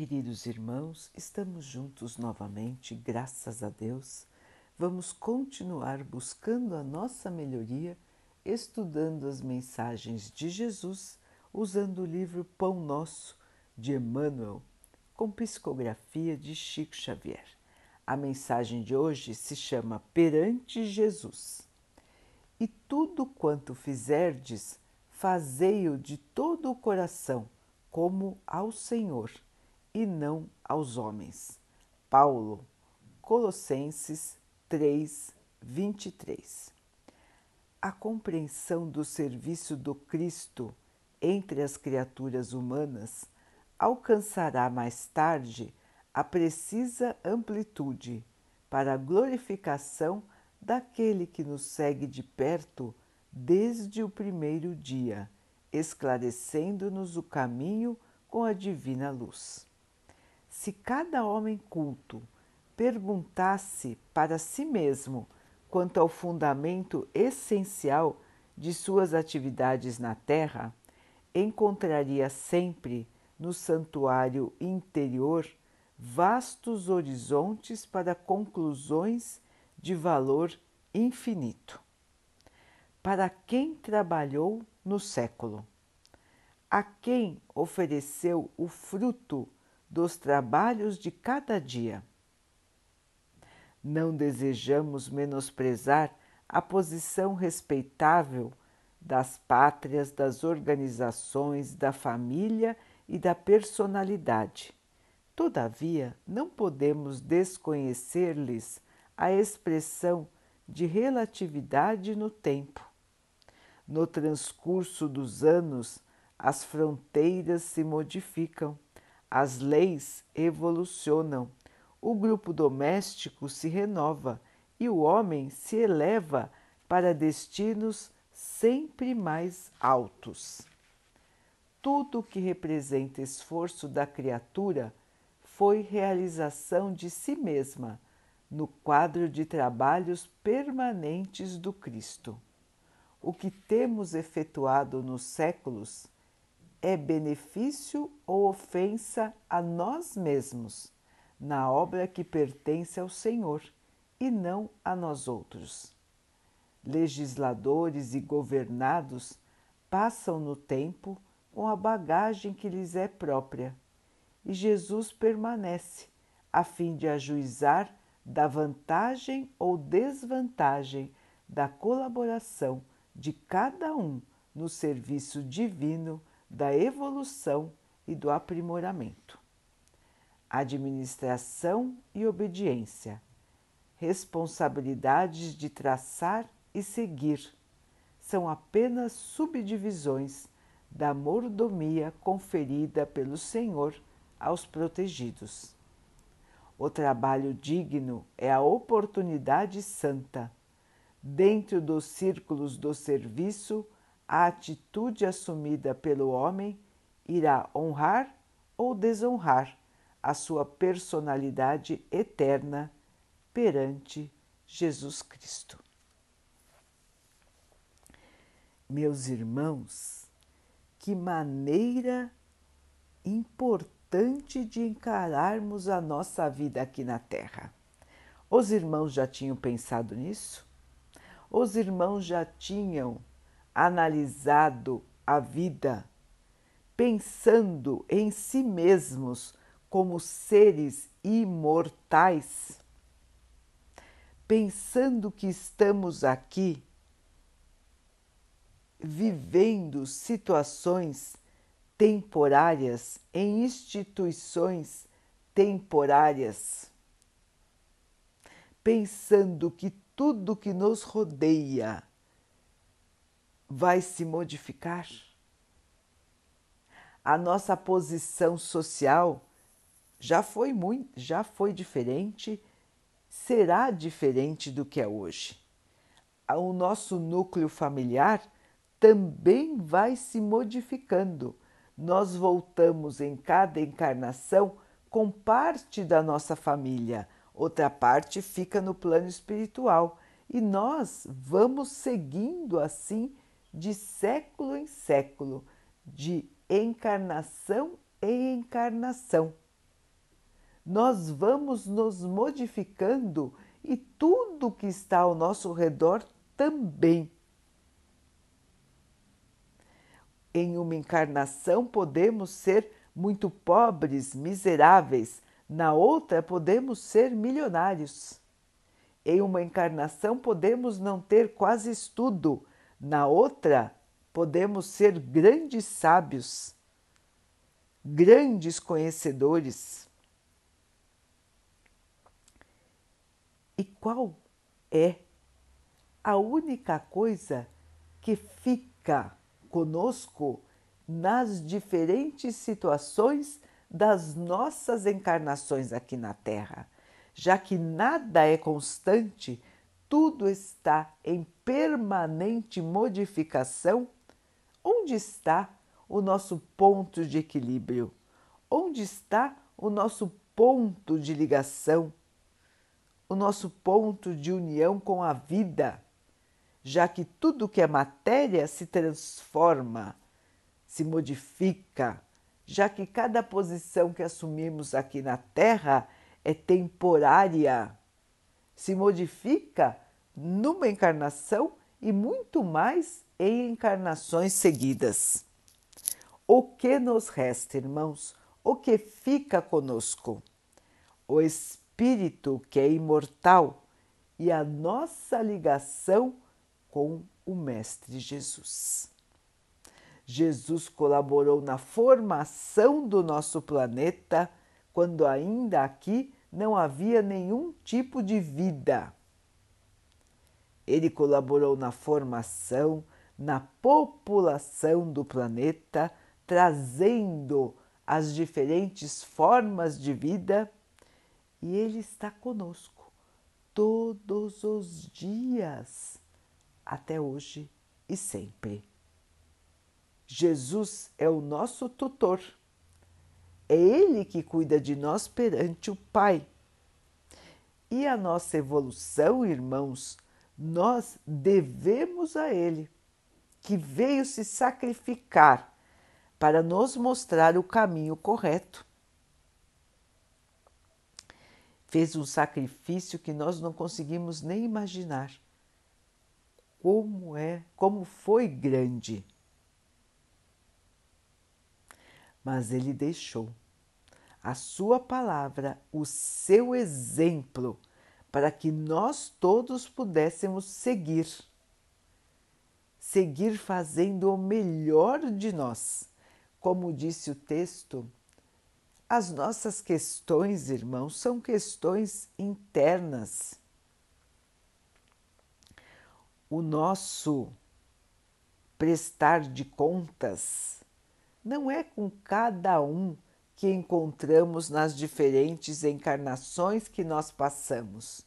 Queridos irmãos, estamos juntos novamente, graças a Deus. Vamos continuar buscando a nossa melhoria, estudando as mensagens de Jesus, usando o livro Pão Nosso de Emmanuel, com psicografia de Chico Xavier. A mensagem de hoje se chama Perante Jesus. E tudo quanto fizerdes, fazei-o de todo o coração, como ao Senhor e não aos homens. Paulo, Colossenses 3, 23. A compreensão do serviço do Cristo entre as criaturas humanas alcançará mais tarde a precisa amplitude para a glorificação daquele que nos segue de perto desde o primeiro dia, esclarecendo-nos o caminho com a divina luz. Se cada homem culto perguntasse para si mesmo quanto ao fundamento essencial de suas atividades na Terra, encontraria sempre no santuário interior vastos horizontes para conclusões de valor infinito. Para quem trabalhou no século? A quem ofereceu o fruto dos trabalhos de cada dia. Não desejamos menosprezar a posição respeitável das pátrias, das organizações, da família e da personalidade. Todavia, não podemos desconhecer-lhes a expressão de relatividade no tempo. No transcurso dos anos, as fronteiras se modificam as leis evolucionam, o grupo doméstico se renova e o homem se eleva para destinos sempre mais altos. Tudo que representa esforço da criatura foi realização de si mesma no quadro de trabalhos permanentes do Cristo. O que temos efetuado nos séculos é benefício ou ofensa a nós mesmos, na obra que pertence ao Senhor e não a nós outros. Legisladores e governados passam no tempo com a bagagem que lhes é própria, e Jesus permanece a fim de ajuizar da vantagem ou desvantagem da colaboração de cada um no serviço divino da evolução e do aprimoramento. Administração e obediência, responsabilidades de traçar e seguir, são apenas subdivisões da mordomia conferida pelo Senhor aos protegidos. O trabalho digno é a oportunidade santa. Dentro dos círculos do serviço, a atitude assumida pelo homem irá honrar ou desonrar a sua personalidade eterna perante Jesus Cristo. Meus irmãos, que maneira importante de encararmos a nossa vida aqui na Terra. Os irmãos já tinham pensado nisso? Os irmãos já tinham analisado a vida, pensando em si mesmos como seres imortais, pensando que estamos aqui vivendo situações temporárias em instituições temporárias, pensando que tudo que nos rodeia vai se modificar? A nossa posição social já foi muito, já foi diferente, será diferente do que é hoje. O nosso núcleo familiar também vai se modificando. Nós voltamos em cada encarnação com parte da nossa família, outra parte fica no plano espiritual e nós vamos seguindo assim de século em século, de encarnação em encarnação. nós vamos nos modificando e tudo que está ao nosso redor também. Em uma encarnação podemos ser muito pobres, miseráveis, na outra podemos ser milionários. Em uma encarnação podemos não ter quase estudo, na outra podemos ser grandes sábios, grandes conhecedores. E qual é a única coisa que fica conosco nas diferentes situações das nossas encarnações aqui na Terra? Já que nada é constante, tudo está em permanente modificação, onde está o nosso ponto de equilíbrio? Onde está o nosso ponto de ligação? O nosso ponto de união com a vida? Já que tudo que é matéria se transforma, se modifica, já que cada posição que assumimos aqui na Terra é temporária, se modifica numa encarnação e muito mais em encarnações seguidas. O que nos resta, irmãos? O que fica conosco? O Espírito que é imortal e a nossa ligação com o Mestre Jesus. Jesus colaborou na formação do nosso planeta quando ainda aqui não havia nenhum tipo de vida. Ele colaborou na formação, na população do planeta trazendo as diferentes formas de vida e Ele está conosco todos os dias, até hoje e sempre. Jesus é o nosso tutor. É Ele que cuida de nós perante o Pai. E a nossa evolução, irmãos, nós devemos a Ele, que veio se sacrificar para nos mostrar o caminho correto. Fez um sacrifício que nós não conseguimos nem imaginar. Como é, como foi grande. Mas ele deixou a sua palavra, o seu exemplo, para que nós todos pudéssemos seguir. Seguir fazendo o melhor de nós como disse o texto, as nossas questões, irmãos, são questões internas. O nosso prestar de contas não é com cada um que encontramos nas diferentes encarnações que nós passamos.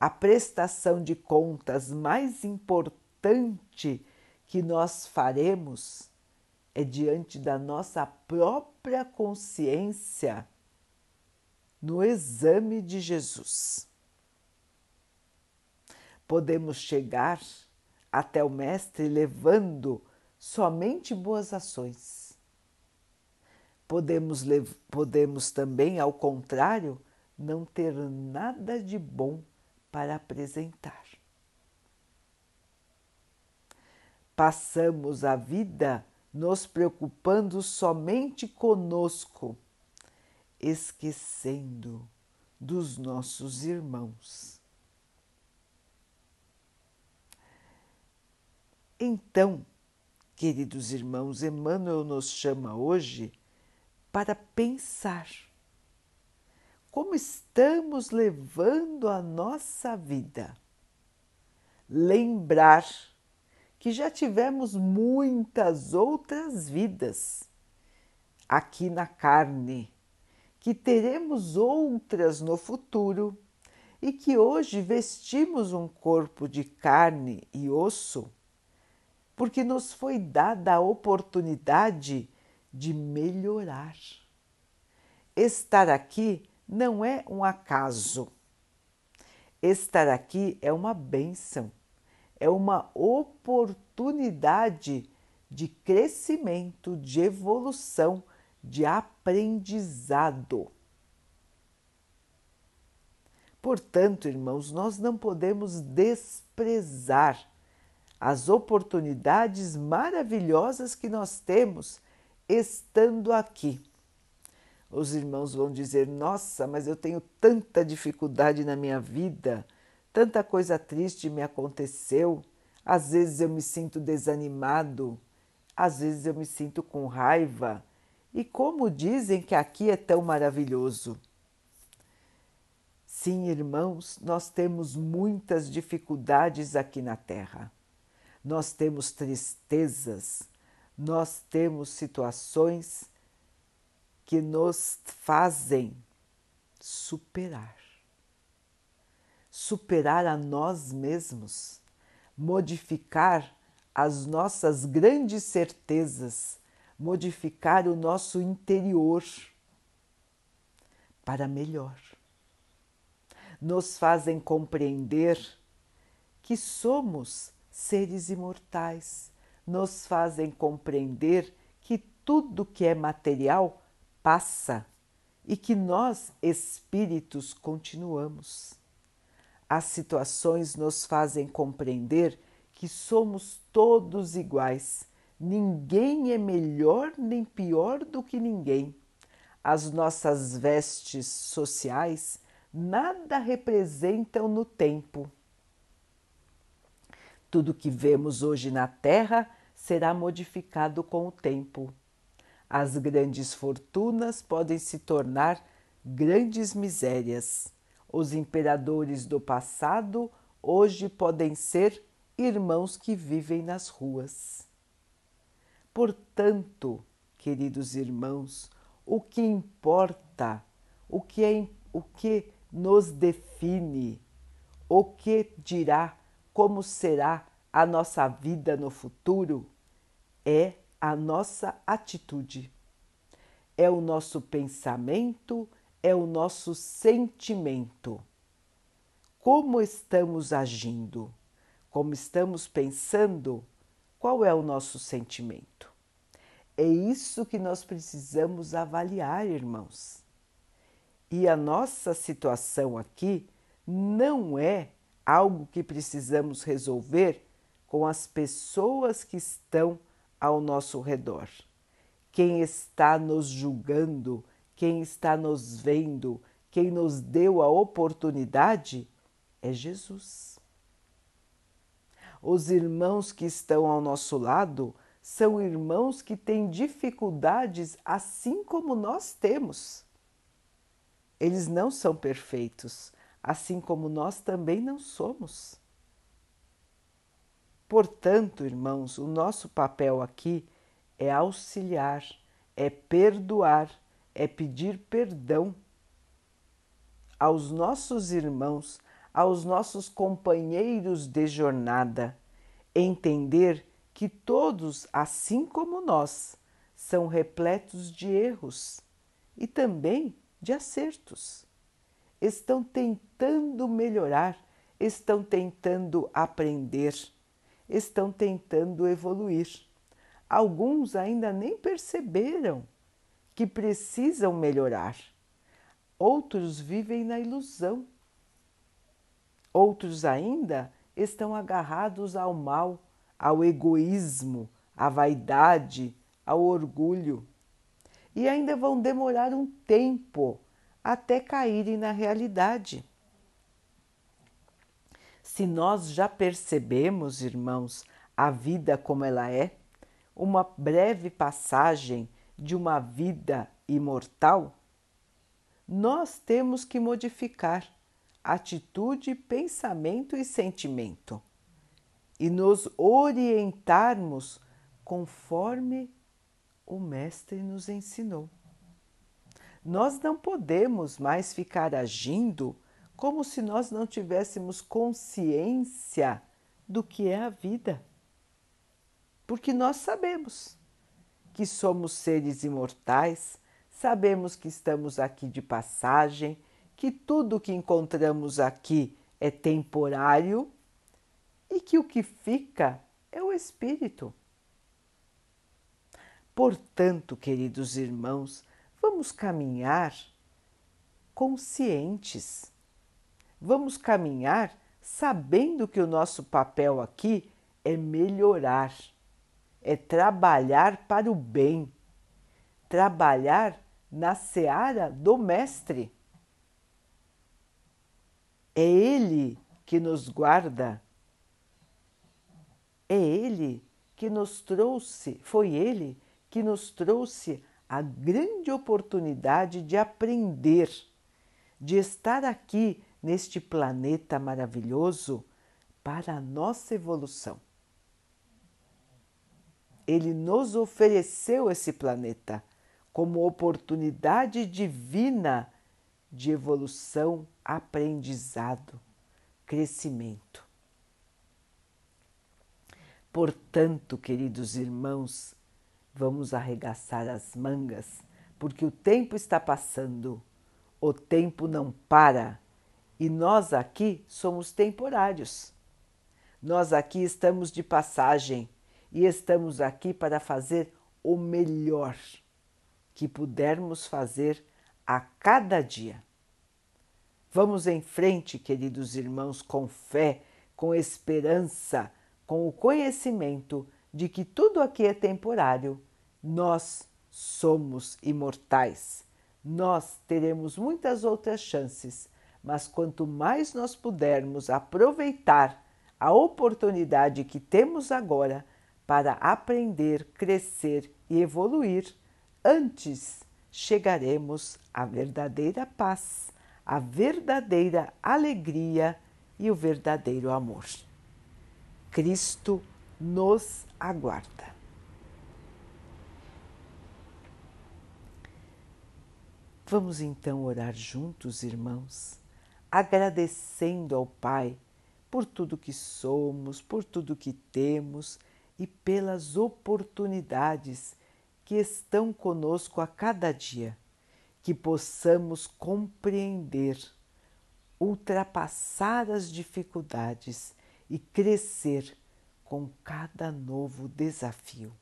A prestação de contas mais importante que nós faremos é diante da nossa própria consciência no exame de Jesus. Podemos chegar até o Mestre levando somente boas ações. Podemos, podemos também, ao contrário, não ter nada de bom para apresentar. Passamos a vida nos preocupando somente conosco, esquecendo dos nossos irmãos. Então, queridos irmãos, Emmanuel nos chama hoje para pensar como estamos levando a nossa vida. Lembrar que já tivemos muitas outras vidas aqui na carne, que teremos outras no futuro e que hoje vestimos um corpo de carne e osso porque nos foi dada a oportunidade de melhorar. Estar aqui não é um acaso. Estar aqui é uma bênção é uma oportunidade de crescimento, de evolução, de aprendizado. Portanto, irmãos, nós não podemos desprezar as oportunidades maravilhosas que nós temos estando aqui. Os irmãos vão dizer: Nossa, mas eu tenho tanta dificuldade na minha vida, tanta coisa triste me aconteceu. Às vezes eu me sinto desanimado, às vezes eu me sinto com raiva. E como dizem que aqui é tão maravilhoso? Sim, irmãos, nós temos muitas dificuldades aqui na Terra. Nós temos tristezas, nós temos situações que nos fazem superar. Superar a nós mesmos, modificar as nossas grandes certezas, modificar o nosso interior para melhor. Nos fazem compreender que somos seres imortais, nos fazem compreender que tudo que é material passa e que nós, espíritos, continuamos. As situações nos fazem compreender que somos todos iguais. Ninguém é melhor nem pior do que ninguém. As nossas vestes sociais nada representam no tempo. Tudo que vemos hoje na Terra será modificado com o tempo. As grandes fortunas podem se tornar grandes misérias. Os imperadores do passado hoje podem ser irmãos que vivem nas ruas. Portanto, queridos irmãos, o que importa, o que é o que nos define, o que dirá como será a nossa vida no futuro é a nossa atitude, é o nosso pensamento, é o nosso sentimento. Como estamos agindo? Como estamos pensando? Qual é o nosso sentimento? É isso que nós precisamos avaliar, irmãos. E a nossa situação aqui não é algo que precisamos resolver com as pessoas que estão ao nosso redor. Quem está nos julgando, quem está nos vendo, quem nos deu a oportunidade é Jesus. Os irmãos que estão ao nosso lado são irmãos que têm dificuldades assim como nós temos. Eles não são perfeitos, assim como nós também não somos. Portanto, irmãos, o nosso papel aqui é auxiliar, é perdoar, é pedir perdão aos nossos irmãos, aos nossos companheiros de jornada, entender que todos, assim como nós, são repletos de erros e também de acertos. Estão tentando melhorar, estão tentando aprender estão tentando evoluir. Alguns ainda nem perceberam que precisam melhorar. Outros vivem na ilusão. Outros ainda estão agarrados ao mal, ao egoísmo, à vaidade, ao orgulho. E ainda vão demorar um tempo até caírem na realidade. Se nós já percebemos, irmãos, a vida como ela é, uma breve passagem de uma vida imortal, nós temos que modificar atitude, pensamento e sentimento e nos orientarmos conforme o Mestre nos ensinou. Nós não podemos mais ficar agindo como se nós não tivéssemos consciência do que é a vida. Porque nós sabemos que somos seres imortais, sabemos que estamos aqui de passagem, que tudo que encontramos aqui é temporário e que o que fica é o espírito. Portanto, queridos irmãos, vamos caminhar conscientes vamos caminhar sabendo que o nosso papel aqui é melhorar, é trabalhar para o bem, trabalhar na seara do Mestre. É Ele que nos guarda, é Ele que nos trouxe, foi Ele que nos trouxe a grande oportunidade de aprender, de estar aqui neste planeta maravilhoso para a nossa evolução. Ele nos ofereceu esse planeta como oportunidade divina de evolução, aprendizado, crescimento. Portanto, queridos irmãos, vamos arregaçar as mangas, porque o tempo está passando, o tempo não para e nós aqui somos temporários. Nós aqui estamos de passagem e estamos aqui para fazer o melhor que pudermos fazer a cada dia. Vamos em frente, queridos irmãos, com fé, com esperança, com o conhecimento de que tudo aqui é temporário. Nós somos imortais. Nós teremos muitas outras chances mas quanto mais nós pudermos aproveitar a oportunidade que temos agora para aprender, crescer e evoluir, antes chegaremos à verdadeira paz, à verdadeira alegria e o verdadeiro amor. Cristo nos aguarda. Vamos então orar juntos, irmãos agradecendo ao Pai por tudo que somos, por tudo que temos e pelas oportunidades que estão conosco a cada dia, que possamos compreender, ultrapassar as dificuldades e crescer com cada novo desafio.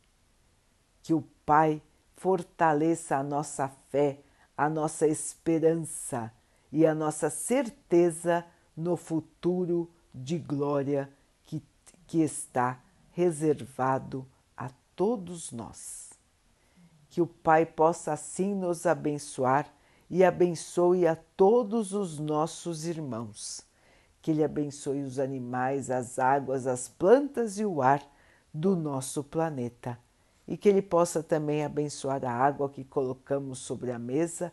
Que o Pai fortaleça a nossa fé, a nossa esperança e a nossa certeza no futuro de glória que, que está reservado a todos nós. Que o Pai possa assim nos abençoar e abençoe a todos os nossos irmãos. Que Ele abençoe os animais, as águas, as plantas e o ar do nosso planeta. E que Ele possa também abençoar a água que colocamos sobre a mesa